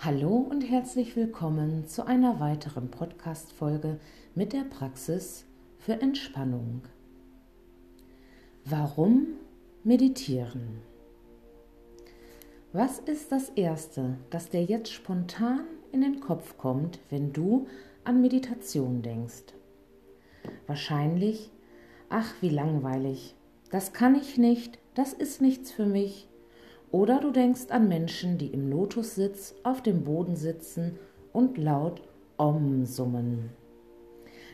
Hallo und herzlich willkommen zu einer weiteren Podcast-Folge mit der Praxis für Entspannung. Warum meditieren? Was ist das Erste, das dir jetzt spontan in den Kopf kommt, wenn du an Meditation denkst? Wahrscheinlich, ach wie langweilig, das kann ich nicht, das ist nichts für mich, oder du denkst an Menschen, die im Lotussitz auf dem Boden sitzen und laut Om summen.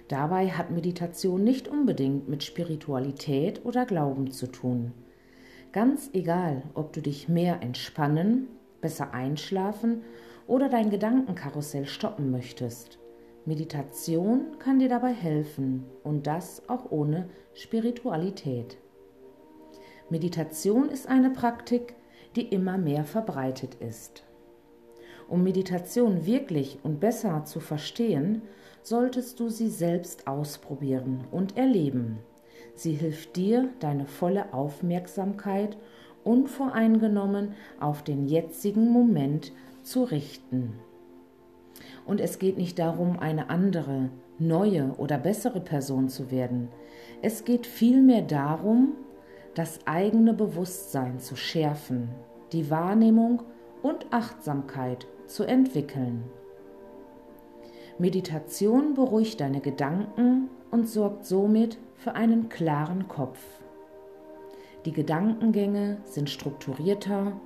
Dabei hat Meditation nicht unbedingt mit Spiritualität oder Glauben zu tun. Ganz egal, ob du dich mehr entspannen, besser einschlafen oder dein Gedankenkarussell stoppen möchtest. Meditation kann dir dabei helfen und das auch ohne Spiritualität. Meditation ist eine Praktik, die immer mehr verbreitet ist. Um Meditation wirklich und besser zu verstehen, solltest du sie selbst ausprobieren und erleben. Sie hilft dir, deine volle Aufmerksamkeit unvoreingenommen auf den jetzigen Moment zu richten. Und es geht nicht darum, eine andere, neue oder bessere Person zu werden. Es geht vielmehr darum, das eigene Bewusstsein zu schärfen, die Wahrnehmung und Achtsamkeit zu entwickeln. Meditation beruhigt deine Gedanken und sorgt somit für einen klaren Kopf. Die Gedankengänge sind strukturierter,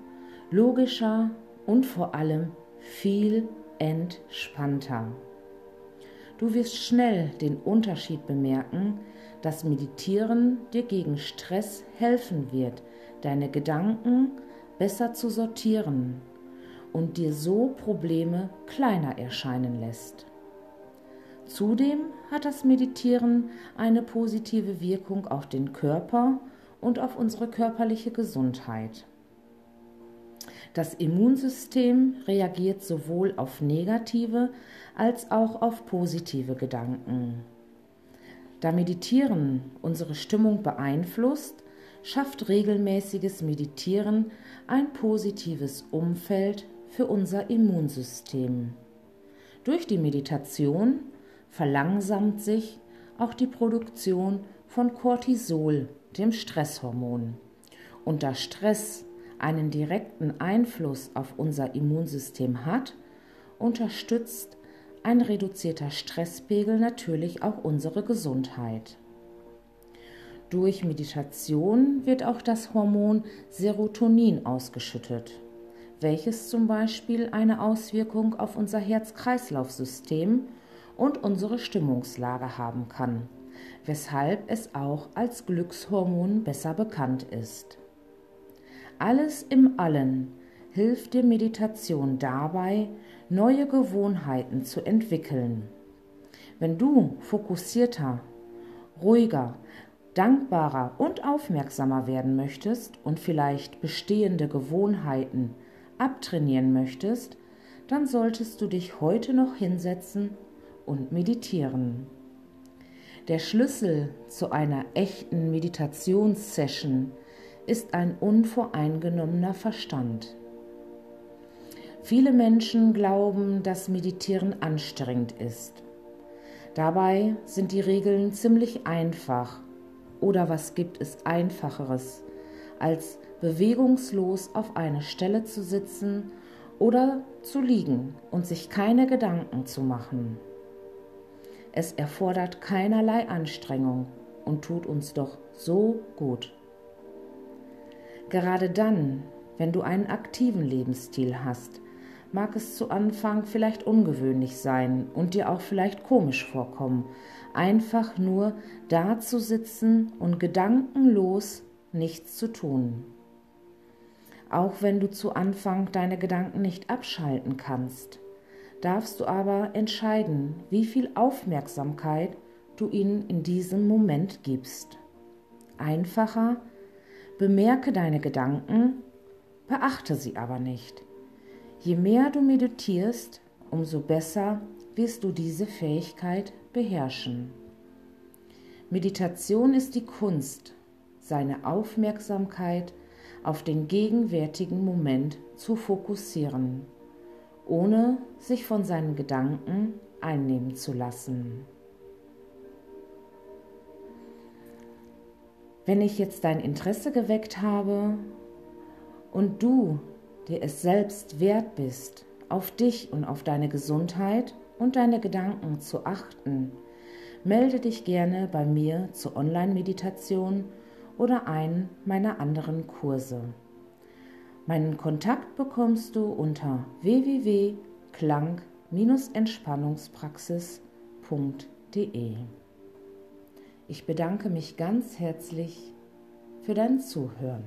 logischer und vor allem viel entspannter. Du wirst schnell den Unterschied bemerken, dass Meditieren dir gegen Stress helfen wird, deine Gedanken besser zu sortieren und dir so Probleme kleiner erscheinen lässt. Zudem hat das Meditieren eine positive Wirkung auf den Körper und auf unsere körperliche Gesundheit. Das Immunsystem reagiert sowohl auf negative als auch auf positive Gedanken. Da Meditieren unsere Stimmung beeinflusst, schafft regelmäßiges Meditieren ein positives Umfeld für unser Immunsystem. Durch die Meditation verlangsamt sich auch die Produktion von Cortisol, dem Stresshormon. Und da Stress einen direkten Einfluss auf unser Immunsystem hat, unterstützt ein reduzierter Stresspegel natürlich auch unsere Gesundheit. Durch Meditation wird auch das Hormon Serotonin ausgeschüttet, welches zum Beispiel eine Auswirkung auf unser Herz-Kreislauf-System und unsere Stimmungslage haben kann, weshalb es auch als Glückshormon besser bekannt ist. Alles im Allen hilft dir Meditation dabei, neue Gewohnheiten zu entwickeln. Wenn du fokussierter, ruhiger, dankbarer und aufmerksamer werden möchtest und vielleicht bestehende Gewohnheiten abtrainieren möchtest, dann solltest du dich heute noch hinsetzen und meditieren. Der Schlüssel zu einer echten Meditationssession ist ein unvoreingenommener Verstand. Viele Menschen glauben, dass Meditieren anstrengend ist. Dabei sind die Regeln ziemlich einfach oder was gibt es einfacheres, als bewegungslos auf einer Stelle zu sitzen oder zu liegen und sich keine Gedanken zu machen. Es erfordert keinerlei Anstrengung und tut uns doch so gut. Gerade dann, wenn du einen aktiven Lebensstil hast, mag es zu Anfang vielleicht ungewöhnlich sein und dir auch vielleicht komisch vorkommen, einfach nur da zu sitzen und gedankenlos nichts zu tun. Auch wenn du zu Anfang deine Gedanken nicht abschalten kannst, darfst du aber entscheiden, wie viel Aufmerksamkeit du ihnen in diesem Moment gibst. Einfacher, bemerke deine Gedanken, beachte sie aber nicht. Je mehr du meditierst, umso besser wirst du diese Fähigkeit beherrschen. Meditation ist die Kunst, seine Aufmerksamkeit auf den gegenwärtigen Moment zu fokussieren ohne sich von seinen Gedanken einnehmen zu lassen. Wenn ich jetzt dein Interesse geweckt habe und du dir es selbst wert bist, auf dich und auf deine Gesundheit und deine Gedanken zu achten, melde dich gerne bei mir zur Online-Meditation oder einen meiner anderen Kurse. Meinen Kontakt bekommst du unter www.klang-entspannungspraxis.de. Ich bedanke mich ganz herzlich für dein Zuhören.